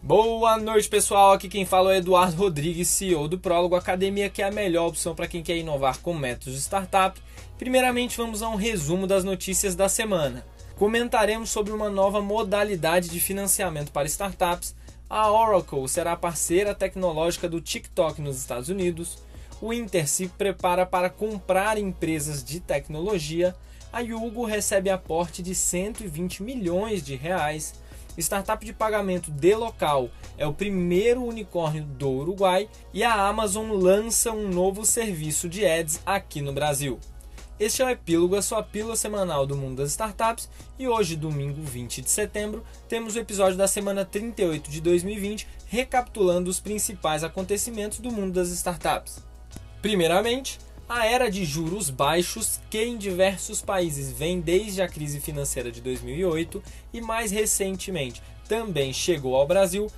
Boa noite, pessoal. Aqui quem fala é o Eduardo Rodrigues, CEO do Prólogo Academia, que é a melhor opção para quem quer inovar com métodos de startup. Primeiramente, vamos a um resumo das notícias da semana. Comentaremos sobre uma nova modalidade de financiamento para startups. A Oracle será parceira tecnológica do TikTok nos Estados Unidos. O Inter se prepara para comprar empresas de tecnologia. A Yugo recebe aporte de 120 milhões de reais startup de pagamento de local é o primeiro unicórnio do Uruguai e a Amazon lança um novo serviço de ads aqui no Brasil. Este é o Epílogo, a sua pílula semanal do mundo das startups, e hoje, domingo 20 de setembro, temos o episódio da semana 38 de 2020, recapitulando os principais acontecimentos do mundo das startups. Primeiramente, a era de juros baixos, que em diversos países vem desde a crise financeira de 2008 e mais recentemente também chegou ao Brasil,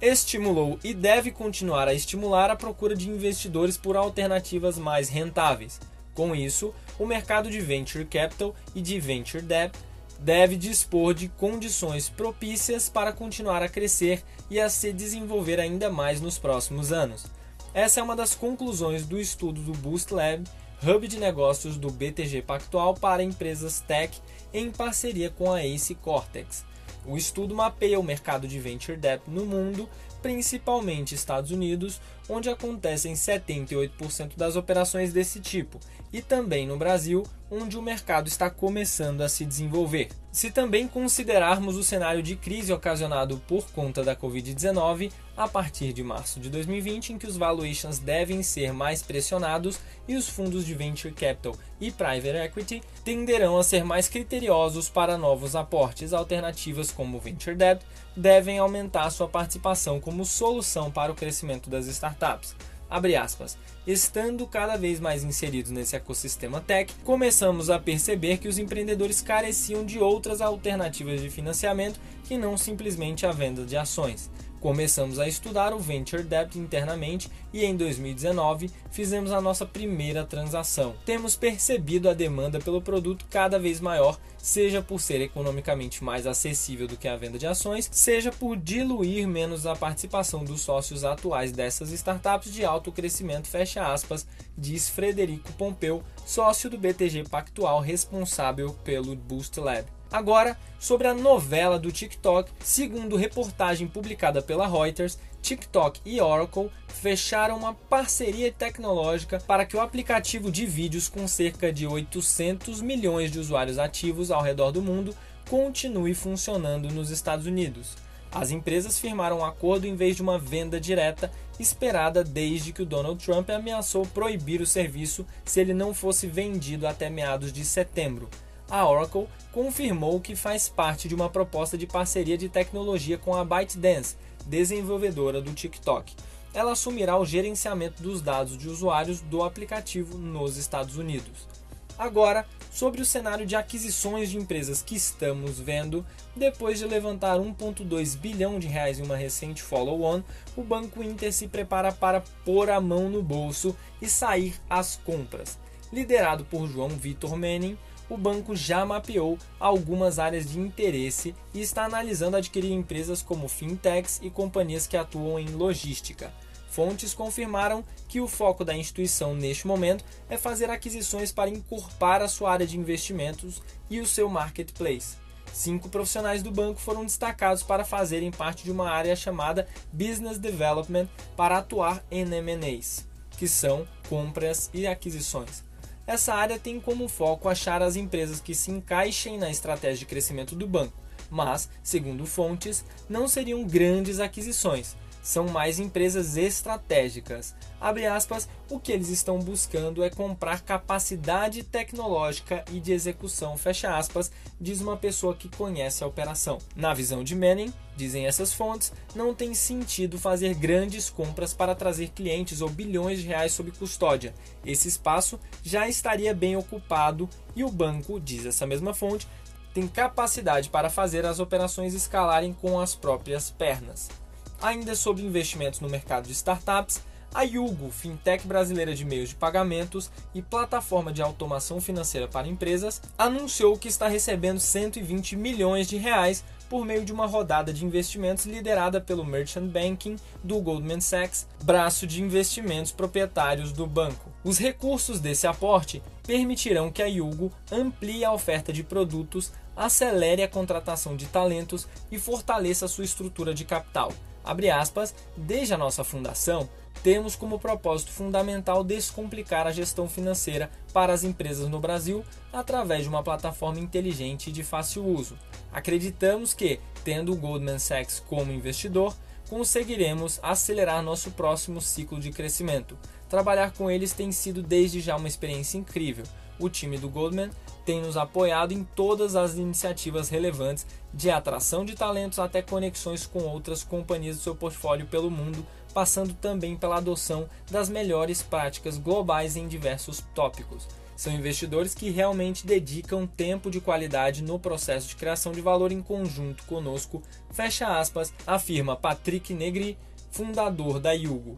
estimulou e deve continuar a estimular a procura de investidores por alternativas mais rentáveis. Com isso, o mercado de venture capital e de venture debt deve dispor de condições propícias para continuar a crescer e a se desenvolver ainda mais nos próximos anos. Essa é uma das conclusões do estudo do Boost Lab, hub de negócios do BTG Pactual para empresas tech em parceria com a Ace Cortex. O estudo mapeia o mercado de venture debt no mundo, principalmente Estados Unidos, onde acontecem 78% das operações desse tipo, e também no Brasil, onde o mercado está começando a se desenvolver. Se também considerarmos o cenário de crise ocasionado por conta da Covid-19, a partir de março de 2020, em que os valuations devem ser mais pressionados e os fundos de venture capital e private equity tenderão a ser mais criteriosos para novos aportes, alternativas como venture debt devem aumentar sua participação como solução para o crescimento das startups abre aspas, estando cada vez mais inseridos nesse ecossistema tech, começamos a perceber que os empreendedores careciam de outras alternativas de financiamento que não simplesmente a venda de ações. Começamos a estudar o Venture Debt internamente e em 2019 fizemos a nossa primeira transação. Temos percebido a demanda pelo produto cada vez maior, seja por ser economicamente mais acessível do que a venda de ações, seja por diluir menos a participação dos sócios atuais dessas startups de alto crescimento, fecha aspas, diz Frederico Pompeu, sócio do BTG Pactual responsável pelo Boost Lab. Agora, sobre a novela do TikTok, segundo reportagem publicada pela Reuters, TikTok e Oracle fecharam uma parceria tecnológica para que o aplicativo de vídeos com cerca de 800 milhões de usuários ativos ao redor do mundo continue funcionando nos Estados Unidos. As empresas firmaram um acordo em vez de uma venda direta esperada desde que o Donald Trump ameaçou proibir o serviço se ele não fosse vendido até meados de setembro a Oracle confirmou que faz parte de uma proposta de parceria de tecnologia com a ByteDance, desenvolvedora do TikTok. Ela assumirá o gerenciamento dos dados de usuários do aplicativo nos Estados Unidos. Agora, sobre o cenário de aquisições de empresas que estamos vendo, depois de levantar 1,2 bilhão de reais em uma recente follow-on, o Banco Inter se prepara para pôr a mão no bolso e sair às compras. Liderado por João Vitor Menem, o banco já mapeou algumas áreas de interesse e está analisando adquirir empresas como fintechs e companhias que atuam em logística. Fontes confirmaram que o foco da instituição neste momento é fazer aquisições para incorporar a sua área de investimentos e o seu marketplace. Cinco profissionais do banco foram destacados para fazerem parte de uma área chamada Business Development para atuar em M&As, que são compras e aquisições. Essa área tem como foco achar as empresas que se encaixem na estratégia de crescimento do banco, mas, segundo fontes, não seriam grandes aquisições, são mais empresas estratégicas. Aspas, o que eles estão buscando é comprar capacidade tecnológica e de execução, aspas, diz uma pessoa que conhece a operação. Na visão de Manning, dizem essas fontes, não tem sentido fazer grandes compras para trazer clientes ou bilhões de reais sob custódia. Esse espaço já estaria bem ocupado e o banco, diz essa mesma fonte, tem capacidade para fazer as operações escalarem com as próprias pernas. Ainda sobre investimentos no mercado de startups, a Yugo, fintech brasileira de meios de pagamentos e plataforma de automação financeira para empresas, anunciou que está recebendo 120 milhões de reais por meio de uma rodada de investimentos liderada pelo Merchant Banking do Goldman Sachs, braço de investimentos proprietários do banco. Os recursos desse aporte permitirão que a Yugo amplie a oferta de produtos, acelere a contratação de talentos e fortaleça sua estrutura de capital. Abre aspas, desde a nossa fundação, temos como propósito fundamental descomplicar a gestão financeira para as empresas no Brasil através de uma plataforma inteligente e de fácil uso. Acreditamos que, tendo o Goldman Sachs como investidor, conseguiremos acelerar nosso próximo ciclo de crescimento. Trabalhar com eles tem sido desde já uma experiência incrível. O time do Goldman tem nos apoiado em todas as iniciativas relevantes, de atração de talentos até conexões com outras companhias do seu portfólio pelo mundo, passando também pela adoção das melhores práticas globais em diversos tópicos. São investidores que realmente dedicam tempo de qualidade no processo de criação de valor em conjunto conosco, fecha aspas, afirma Patrick Negri, fundador da Yugo.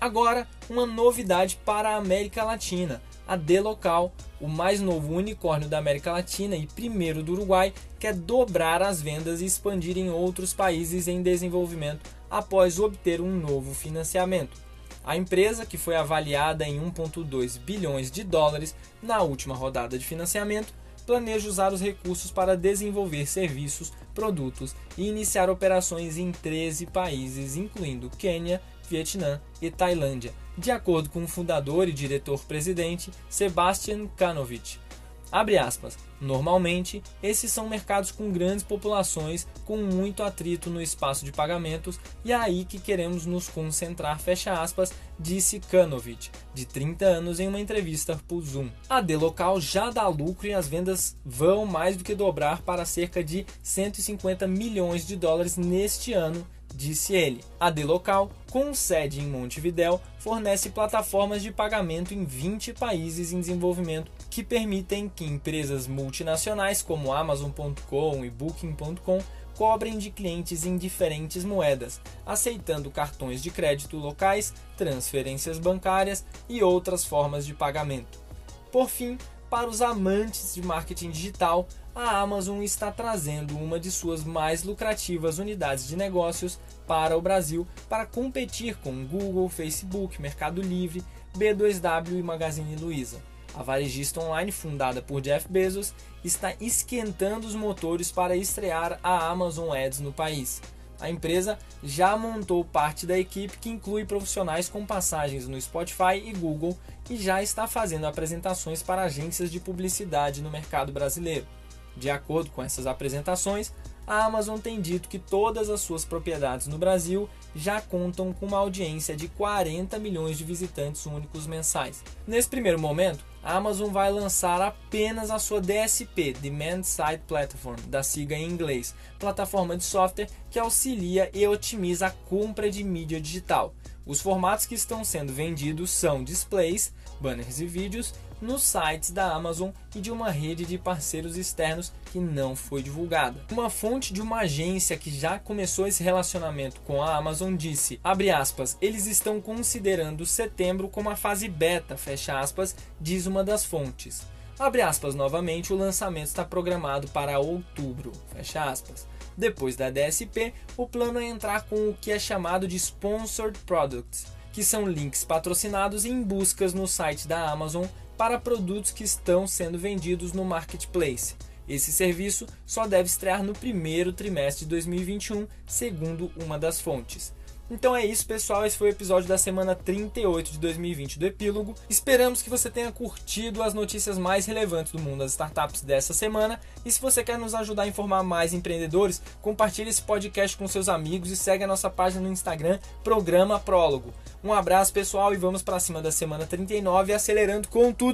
Agora, uma novidade para a América Latina a D-Local, o mais novo unicórnio da América Latina e primeiro do Uruguai, quer dobrar as vendas e expandir em outros países em desenvolvimento após obter um novo financiamento. A empresa, que foi avaliada em 1,2 bilhões de dólares na última rodada de financiamento, planeja usar os recursos para desenvolver serviços, produtos e iniciar operações em 13 países, incluindo Quênia, Vietnã e Tailândia, de acordo com o fundador e diretor-presidente Sebastian Kanovich. Aspas. Normalmente, esses são mercados com grandes populações, com muito atrito no espaço de pagamentos, e é aí que queremos nos concentrar, fecha aspas, disse Kanovich, de 30 anos, em uma entrevista por Zoom. A D local já dá lucro e as vendas vão mais do que dobrar para cerca de 150 milhões de dólares neste ano, disse ele. A D Local, com sede em Montevidéu, fornece plataformas de pagamento em 20 países em desenvolvimento que permitem que empresas multinacionais como Amazon.com e Booking.com cobrem de clientes em diferentes moedas, aceitando cartões de crédito locais, transferências bancárias e outras formas de pagamento. Por fim, para os amantes de marketing digital, a Amazon está trazendo uma de suas mais lucrativas unidades de negócios para o Brasil para competir com Google, Facebook, Mercado Livre, B2W e Magazine Luiza. A varejista online fundada por Jeff Bezos está esquentando os motores para estrear a Amazon Ads no país. A empresa já montou parte da equipe que inclui profissionais com passagens no Spotify e Google e já está fazendo apresentações para agências de publicidade no mercado brasileiro. De acordo com essas apresentações, a Amazon tem dito que todas as suas propriedades no Brasil já contam com uma audiência de 40 milhões de visitantes únicos mensais. Nesse primeiro momento, a Amazon vai lançar apenas a sua DSP, Demand Side Platform, da sigla em inglês, plataforma de software que auxilia e otimiza a compra de mídia digital. Os formatos que estão sendo vendidos são displays, banners e vídeos nos sites da Amazon e de uma rede de parceiros externos que não foi divulgada. Uma fonte de uma agência que já começou esse relacionamento com a Amazon disse, aspas, eles estão considerando setembro como a fase beta, aspas, diz uma das fontes. Abre aspas novamente, o lançamento está programado para outubro, fecha aspas. Depois da DSP, o plano é entrar com o que é chamado de Sponsored Products, que são links patrocinados em buscas no site da Amazon para produtos que estão sendo vendidos no marketplace. Esse serviço só deve estrear no primeiro trimestre de 2021, segundo uma das fontes. Então é isso, pessoal. Esse foi o episódio da semana 38 de 2020 do Epílogo. Esperamos que você tenha curtido as notícias mais relevantes do mundo das startups dessa semana. E se você quer nos ajudar a informar mais empreendedores, compartilhe esse podcast com seus amigos e segue a nossa página no Instagram, Programa Prólogo. Um abraço, pessoal, e vamos para cima da semana 39 acelerando com tudo.